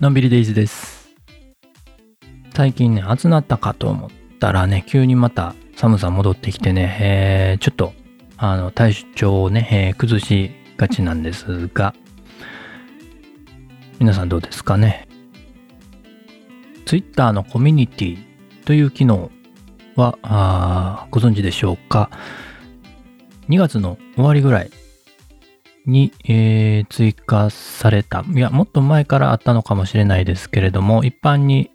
のんびりデイズです。最近ね、暑なったかと思ったらね、急にまた寒さ戻ってきてね、えーちょっと、あの、体調をね、えー崩しがちなんですが、皆さんどうですかね？Twitter のコミュニティという機能は、あご存知でしょうか？2月の終わりぐらいに、えー追加された。いや、もっと前からあったのかもしれないですけれども、一般に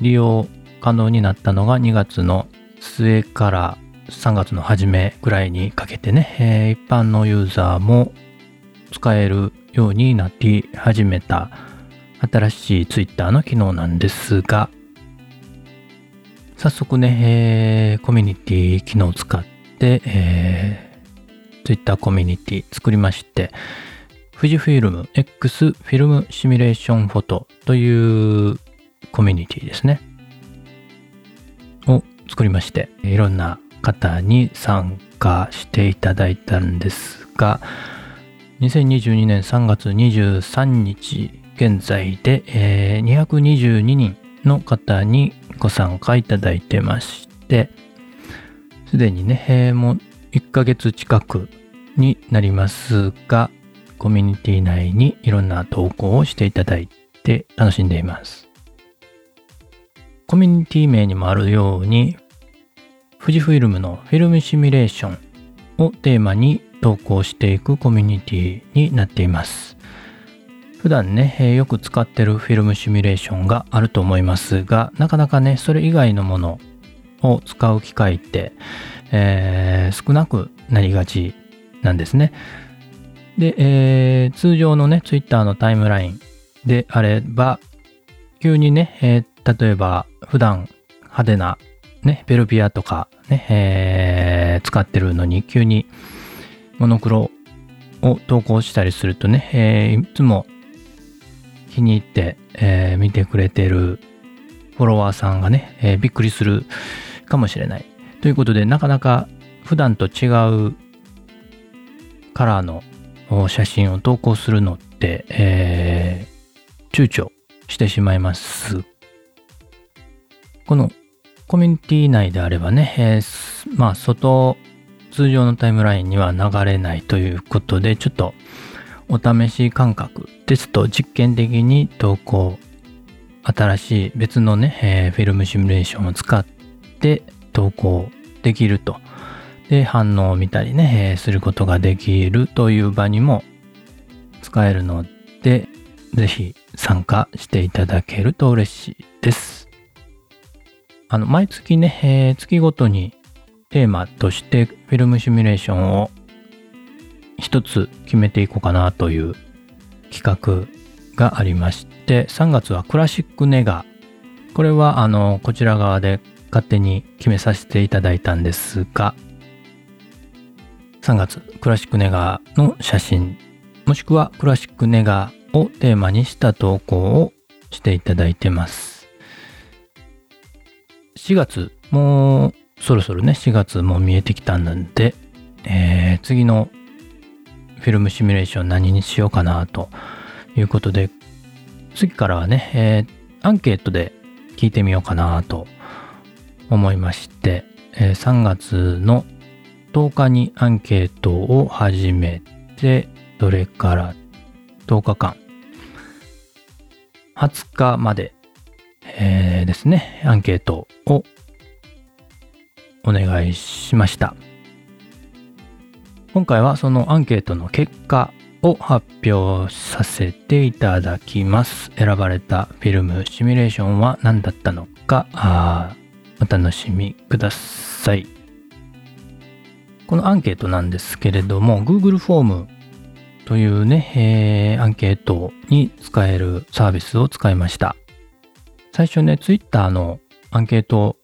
利用可能になったのが2月の末から3月の初めぐらいにかけてね、えー一般のユーザーも使えるようになって始めた新しい Twitter の機能なんですが、早速ね、えーコミュニティ機能を使って、え Twitter コミュニティ作りまして、富士フィルム X フィルムシミュレーションフォトというコミュニティですね。を作りまして、いろんな方に参加していただいたんですが、2022年3月23日現在で、えー222人の方にご参加いただいてまして、すでにね、えーもう1ヶ月近くになりますが、コミュニティ内にいろんな投稿をしていただいて楽しんでいます。コミュニティ名にもあるように、富士フィルムのフィルムシミュレーションをテーマに投稿していくコミュニティになっています。普段ね、えよく使ってるフィルムシミュレーションがあると思いますが、なかなかね、それ以外のものを使う機会って、えー少なくなりがちなんですね。で、えー通常のね、Twitter のタイムラインであれば、急にね、えー例えば普段派手なね、ベルビアとかね、えー使ってるのに急にモノクロを投稿したりするとね、えーいつも気に入って、えー見てくれてるフォロワーさんがね、えーびっくりするかもしれない。ということで、なかなか普段と違うカラーの写真を投稿するのって、えー躊躇してしまいます。このコミュニティ内であればね、えーまあ外、通常のタイムラインには流れないということで、ちょっとお試し感覚ですと実験的に投稿、新しい別のね、えーフィルムシミュレーションを使って投稿できると。で、反応を見たりね、えーすることができるという場にも使えるので、ぜひ参加していただけると嬉しいです。あの、毎月ね、えー月ごとにテーマとしてフィルムシミュレーションを一つ決めていこうかなという企画がありまして、3月はクラシックネガ。これはあの、こちら側で勝手に決めさせていただいたんですが、3月クラシックネガの写真、もしくはクラシックネガをテーマにした投稿をしていただいてます。4月、もうそろそろね、4月も見えてきたんで、えー次のフィルムシミュレーション何にしようかなということで、次からはね、えーアンケートで聞いてみようかなと思いまして、え3月の10日にアンケートを始めて、それから10日間、20日まで、えーですね、アンケートをお願いしました。今回はそのアンケートの結果を発表させていただきます。選ばれたフィルムシミュレーションは何だったのか、あお楽しみください。このアンケートなんですけれども、Google フォームというね、えーアンケートに使えるサービスを使いました。最初ね、Twitter のアンケート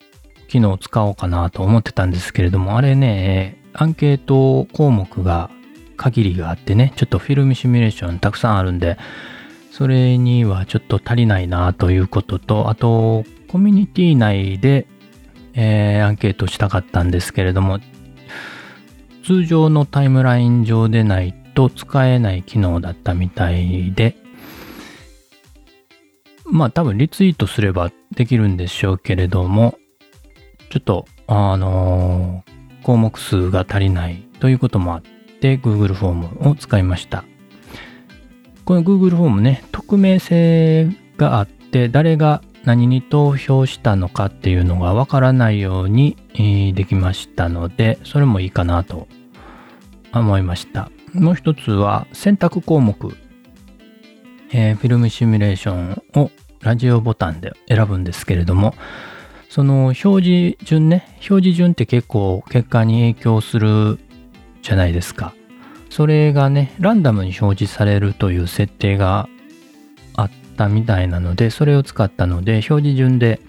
機能を使おうかなと思ってたんですけれども、あれね、アンケート項目が限りがあってね、ちょっとフィルムシミュレーションたくさんあるんで、それにはちょっと足りないなということと、あと、コミュニティ内で、えーアンケートしたかったんですけれども、通常のタイムライン上でないと使えない機能だったみたいで、まあ多分リツイートすればできるんでしょうけれども、ちょっと、あのー、項目数が足りないということもあって Google フォームを使いました。この Google フォームね、匿名性があって誰が何に投票したのかっていうのがわからないようにえ、できましたので、それもいいかなと思いました。もう一つは選択項目、えー、フィルムシミュレーションをラジオボタンで選ぶんですけれども、その表示順ね、表示順って結構結果に影響するじゃないですか。それがね、ランダムに表示されるという設定がったみたいなので、それを使ったので、表示順で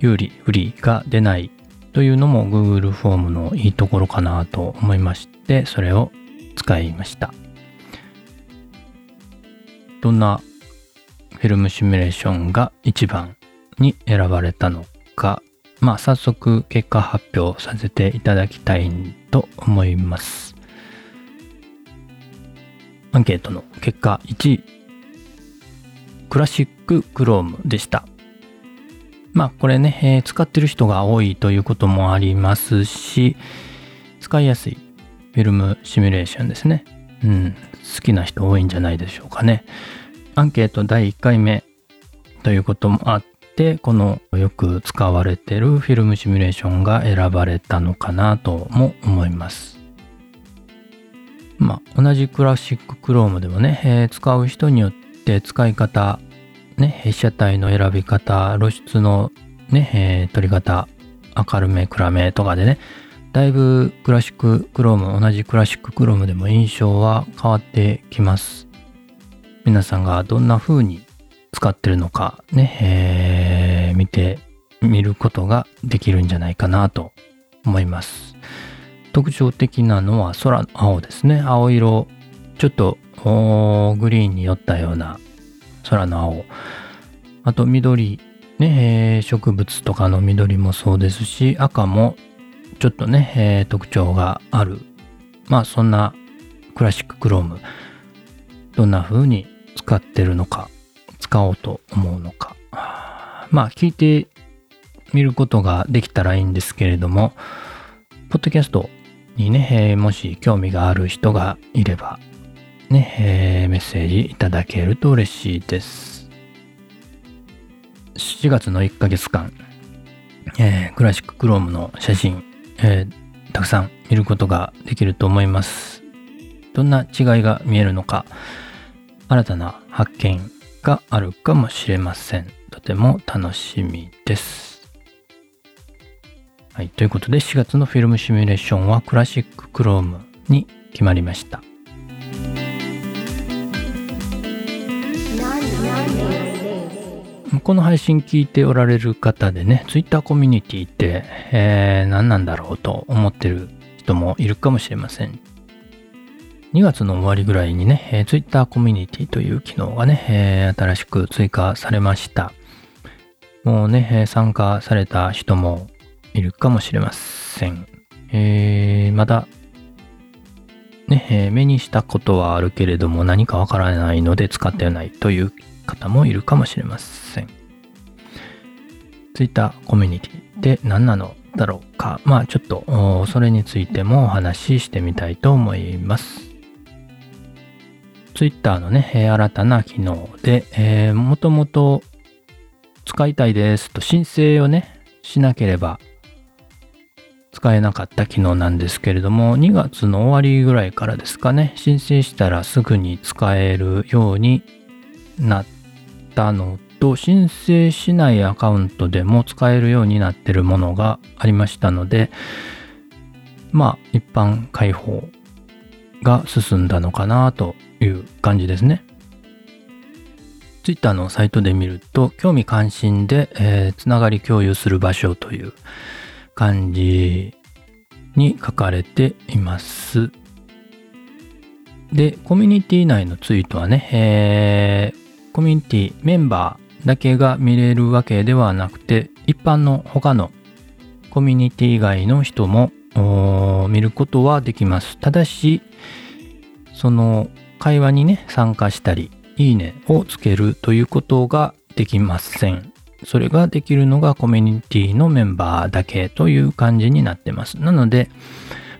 有利、不利が出ないというのも Google フォームのいいところかなと思いまして、それを使いました。どんなフィルムシミュレーションが一番に選ばれたのか、まあ早速結果発表させていただきたいと思います。アンケートの結果1位、クラシッククロームでした。まあこれね、えー、使ってる人が多いということもありますし、使いやすいフィルムシミュレーションですね。うん、好きな人多いんじゃないでしょうかね。アンケート第1回目ということもあって、このよく使われてるフィルムシミュレーションが選ばれたのかなとも思います。まあ、同じクラシッククロームでもね、えー、使う人によって使い方、ね、被写体の選び方、露出のね、えー、撮り方、明るめ、暗めとかでね、だいぶクラシッククローム、同じクラシッククロームでも印象は変わってきます。皆さんがどんな風に使ってるのかね、えー、見てみることができるんじゃないかなと思います。特徴的なのは空の青ですね。青色、ちょっとグリーンに寄ったような空の青。あと緑、ね、えー、植物とかの緑もそうですし、赤もちょっとね、えー、特徴がある。まあそんなクラシッククローム。どんな風に使ってるのか、使おうと思うのか。まあ、聞いてみることができたらいいんですけれども、ポッドキャストにね、もし興味がある人がいれば、ね、えー、メッセージいただけると嬉しいです。7月の1ヶ月間、えー、クラシッククロームの写真、えー、たくさん見ることができると思います。どんな違いが見えるのか、新たな発見があるかもしれません。とても楽しみです。はい。ということで4月のフィルムシミュレーションはクラシッククロームに決まりました。この配信聞いておられる方でね、Twitter コミュニティって、えー、何なんだろうと思ってる人もいるかもしれません。2月の終わりぐらいにね、えー、Twitter コミュニティという機能がね、えー、新しく追加されました。もうね、参加された人もいるかもしれません。えー、まだ、ね、目にしたことはあるけれども何かわからないので使ってないという方もいるかもしれません。Twitter コミュニティで何なのだろうか。まあちょっとそれについてもお話ししてみたいと思います。Twitter のね、え、新たな機能で、えー、もともと使いたいですと申請をね、しなければ使えなかった機能なんですけれども、2月の終わりぐらいからですかね、申請したらすぐに使えるようになったのと、申請しないアカウントでも使えるようになってるものがありましたので、まあ、一般開放が進んだのかなという感じですね。Twitter のサイトで見ると、興味関心で、えー、つながり共有する場所という感じに書かれています。で、コミュニティ内のツイートはね、えー、コミュニティメンバーだけが見れるわけではなくて、一般の他のコミュニティ以外の人も見ることはできます。ただし、その会話にね、参加したり、いいねをつけるということができません。それができるのがコミュニティのメンバーだけという感じになってます。なので、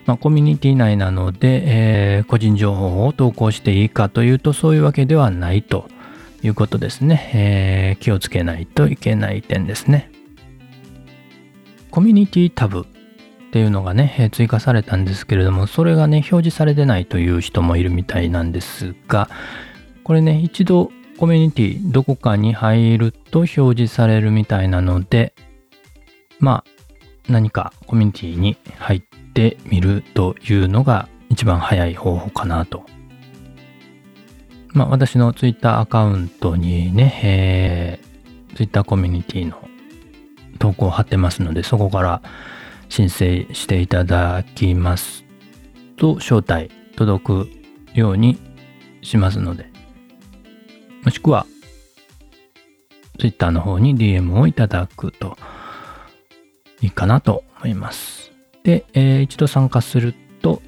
まあ、コミュニティ内なので、えー、個人情報を投稿していいかというとそういうわけではないということですね。えー、気をつけないといけない点ですね。コミュニティタブっていうのがね、追加されたんですけれども、それがね、表示されてないという人もいるみたいなんですが、これね、一度コミュニティどこかに入ると表示されるみたいなので、まあ、何かコミュニティに入ってみるというのが一番早い方法かなと。まあ、私の Twitter アカウントにね、えー、Twitter コミュニティの投稿を貼ってますので、そこから申請していただきますと、招待届くようにしますので、もしくは、Twitter の方に DM をいただくといいかなと思います。で、えー、一度参加すると、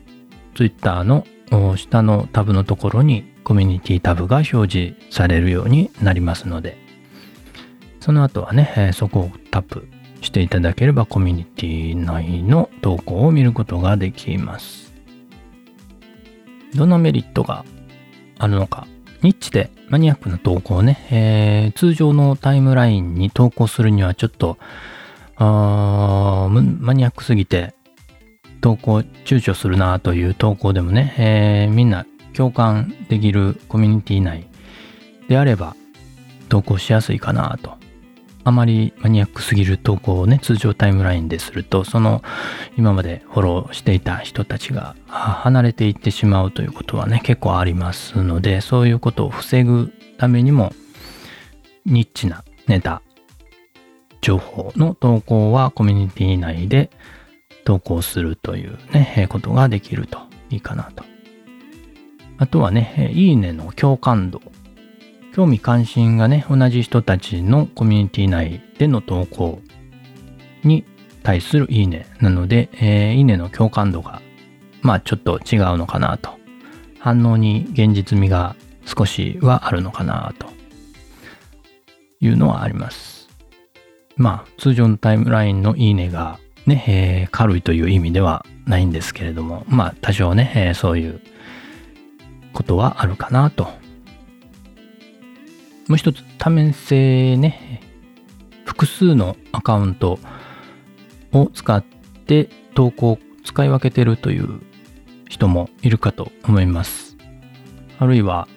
Twitter の下のタブのところにコミュニティタブが表示されるようになりますので、その後はね、そこをタップしていただければコミュニティ内の投稿を見ることができます。どんなメリットがあるのか。ニッチでマニアックな投稿をね、えー、通常のタイムラインに投稿するにはちょっと、マニアックすぎて投稿躊躇するなという投稿でもね、えー、みんな共感できるコミュニティ内であれば投稿しやすいかなと。あまりマニアックすぎる投稿をね、通常タイムラインですると、その今までフォローしていた人たちが離れていってしまうということはね、結構ありますので、そういうことを防ぐためにも、ニッチなネタ、情報の投稿はコミュニティ内で投稿するというね、ことができるといいかなと。あとはね、いいねの共感度興味関心がね、同じ人たちのコミュニティ内での投稿に対するいいねなので、えー、いいねの共感度が、まあちょっと違うのかなと。反応に現実味が少しはあるのかなというのはあります。まあ通常のタイムラインのいいねがね、えー、軽いという意味ではないんですけれども、まあ多少ね、えー、そういうことはあるかなともう一つ多面性ね、複数のアカウントを使って投稿を使い分けてるという人もいるかと思います。あるいは、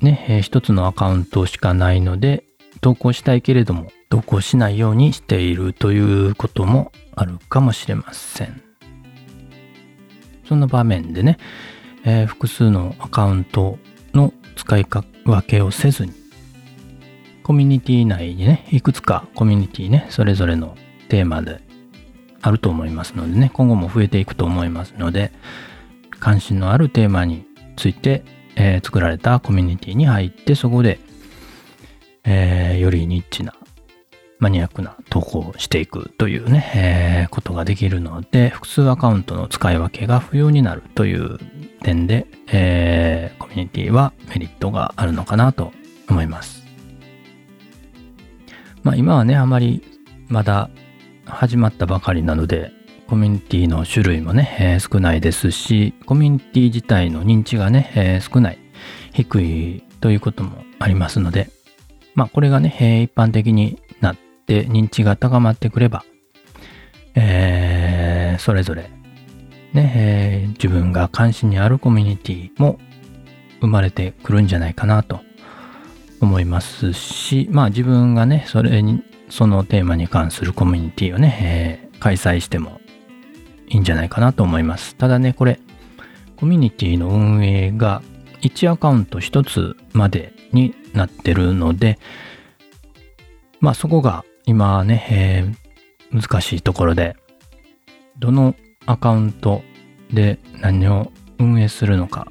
ね、一つのアカウントしかないので、投稿したいけれども、投稿しないようにしているということもあるかもしれません。そんな場面でね、えー、複数のアカウントの使い分けをせずに、コミュニティ内にね、いくつかコミュニティね、それぞれのテーマであると思いますのでね、今後も増えていくと思いますので、関心のあるテーマについて、えー、作られたコミュニティに入って、そこで、えー、よりニッチなマニアックな投稿をしていくというね、えー、ことができるので、複数アカウントの使い分けが不要になるという点で、えー、コミュニティはメリットがあるのかなと思います。まあ今はね、あまりまだ始まったばかりなので、コミュニティの種類もね、えー、少ないですし、コミュニティ自体の認知がね、えー、少ない、低いということもありますので、まあこれがね、えー、一般的にって認知が高まってくれば、えー、それぞれね、えー、自分が関心にあるコミュニティも生まれてくるんじゃないかなと思いますし、まあ自分がね、それに、そのテーマに関するコミュニティをね、えー、開催してもいいんじゃないかなと思います。ただね、これ、コミュニティの運営が1アカウント1つまでになってるので、まあそこが今ね、えー、難しいところで、どのアカウントで何を運営するのか、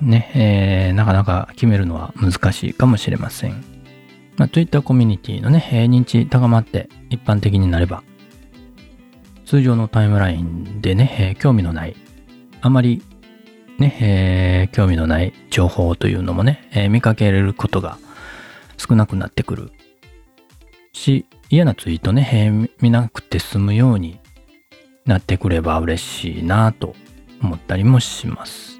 ね、えー、なかなか決めるのは難しいかもしれません。まあ、Twitter コミュニティのね、認知高まって一般的になれば、通常のタイムラインでね、えー、興味のない、あまりね、興味のない情報というのもね、え見かけられることが少なくなってくるし、嫌なツイートね、見なくて済むようになってくれば嬉しいなと思ったりもします。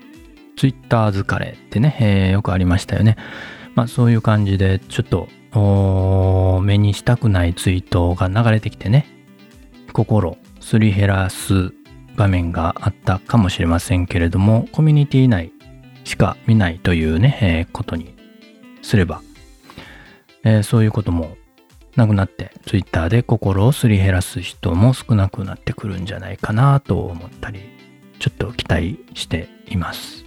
ツイッター疲れってね、えーよくありましたよね。まあそういう感じで、ちょっと目にしたくないツイートが流れてきてね、心すり減らす場面があったかもしれませんけれども、コミュニティ内しか見ないというね、えーことにすれば、えーそういうこともなくなって、ツイッターで心をすり減らす人も少なくなってくるんじゃないかなと思ったり、ちょっと期待しています。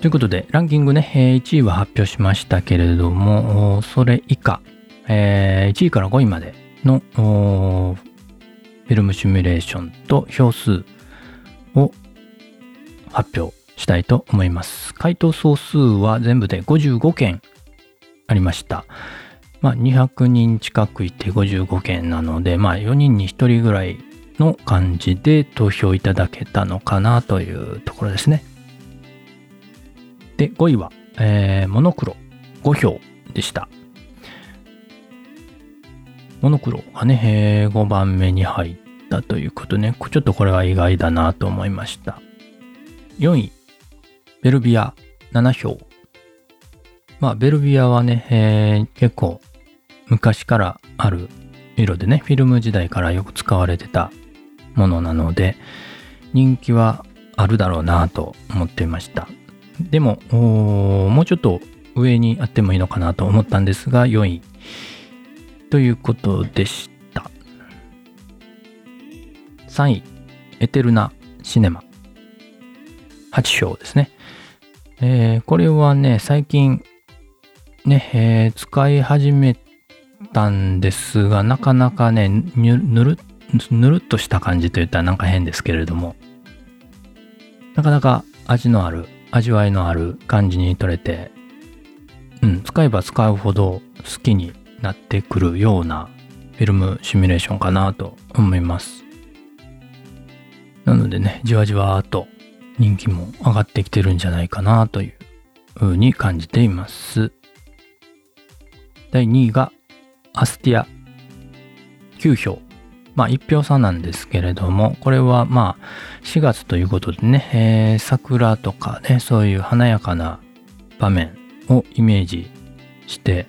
ということで、ランキングね、1位は発表しましたけれども、それ以下、1位から5位までのフィルムシミュレーションと票数を発表したいと思います。回答総数は全部で55件ありました。まあ、200人近くいて55件なので、まあ、4人に1人ぐらいの感じで投票いただけたのかなというところですね。で、5位は、えーモノクロ5票でした。モノクロがね、えー5番目に入ったということね、ちょっとこれは意外だなと思いました。4位、ベルビア7票。まあ、ベルビアはね、えー結構昔からある色でね、フィルム時代からよく使われてたものなので、人気はあるだろうなと思っていました。でも、もうちょっと上にあってもいいのかなと思ったんですが、4位ということでした。3位、エテルナシネマ。8票ですね。えーこれはね、最近、ね、えー使い始めたんですが、なかなかね、ぬるぬるっとした感じといったらなんか変ですけれども、なかなか味のある、味わいのある感じに取れて、うん、使えば使うほど好きになってくるようなフィルムシミュレーションかなと思います。なのでね、じわじわーっと人気も上がってきてるんじゃないかなという風に感じています。第2位がアスティア9票。まあ1票差なんですけれども、これはまあ4月ということでね、えー桜とかね、そういう華やかな場面をイメージして、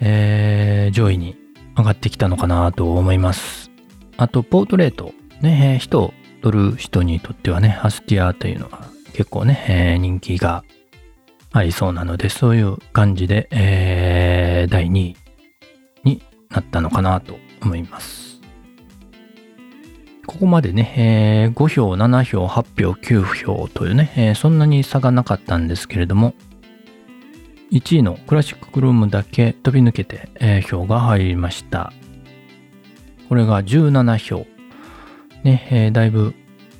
えー上位に上がってきたのかなと思います。あと、ポートレート。ね、人撮る人にとってはね、アスティアというのは結構ね、えー人気がありそうなので、そういう感じで、えー第2位になったのかなと思います。ここまでね、えー5票、7票、8票、9票というね、えーそんなに差がなかったんですけれども、1位のクラシッククロームだけ飛び抜けて、えー票が入りました。これが17票。ね、えーだいぶ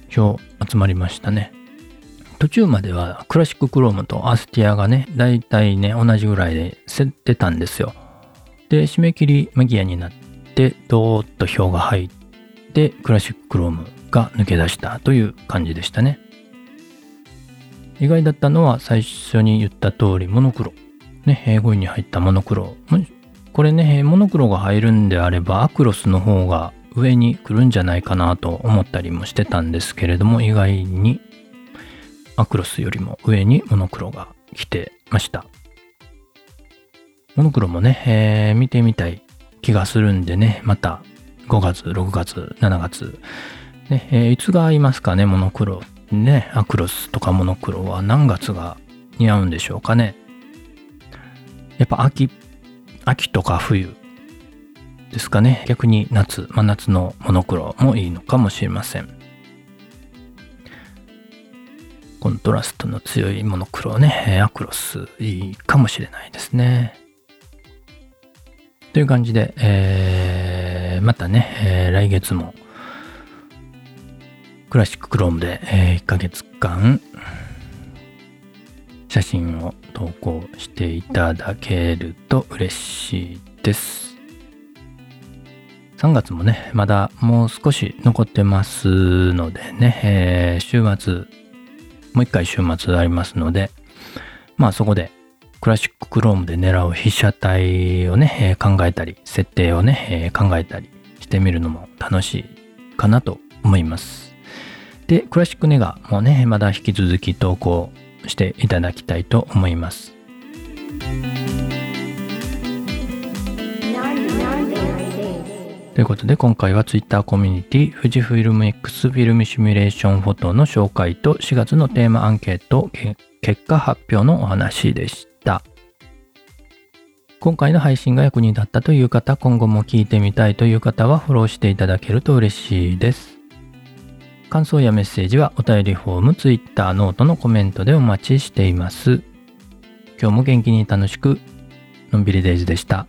票集まりましたね。途中まではクラシッククロームとアスティアがね、だいたいね、同じぐらいで競ってたんですよ。で、締め切り間際になって、ドーッと票が入って、クラシッククロームが抜け出したという感じでしたね。意外だったのは最初に言った通りモノクロ。ね、5位に入ったモノクロ。これね、モノクロが入るんであればアクロスの方が上に来るんじゃないかなと思ったりもしてたんですけれども、意外にアクロスよりも上にモノクロが来てました。モノクロもね、えー見てみたい気がするんでね、また5月、6月、7月、ね、えーいつが合いますかね、モノクロ。ね、アクロスとかモノクロは何月が似合うんでしょうかね。やっぱ秋、秋とか冬ですかね。逆に夏、真夏のモノクロもいいのかもしれません。コントラストの強いモノクロね、アクロスいいかもしれないですね。という感じで、えーまたね、えー来月もクラシッククロームで、え1ヶ月間写真を投稿していただけると嬉しいです。3月もね、まだもう少し残ってますのでね、えー、週末、もう一回週末ありますので、まあそこでクラシッククロームで狙う被写体をね、えー、考えたり、設定をね、えー、考えたりしてみるのも楽しいかなと思います。で、クラシックネガもね、まだ引き続き投稿していただきたいと思います。ということで今回は Twitter コミュニティ富士フィルム X フィルムシミュレーションフォトの紹介と4月のテーマアンケート結果発表のお話でした。今回の配信が役に立ったという方、今後も聞いてみたいという方はフォローしていただけると嬉しいです。感想やメッセージはお便りフォーム、Twitter、ノートのコメントでお待ちしています。今日も元気に楽しく、のんびりデイズでした。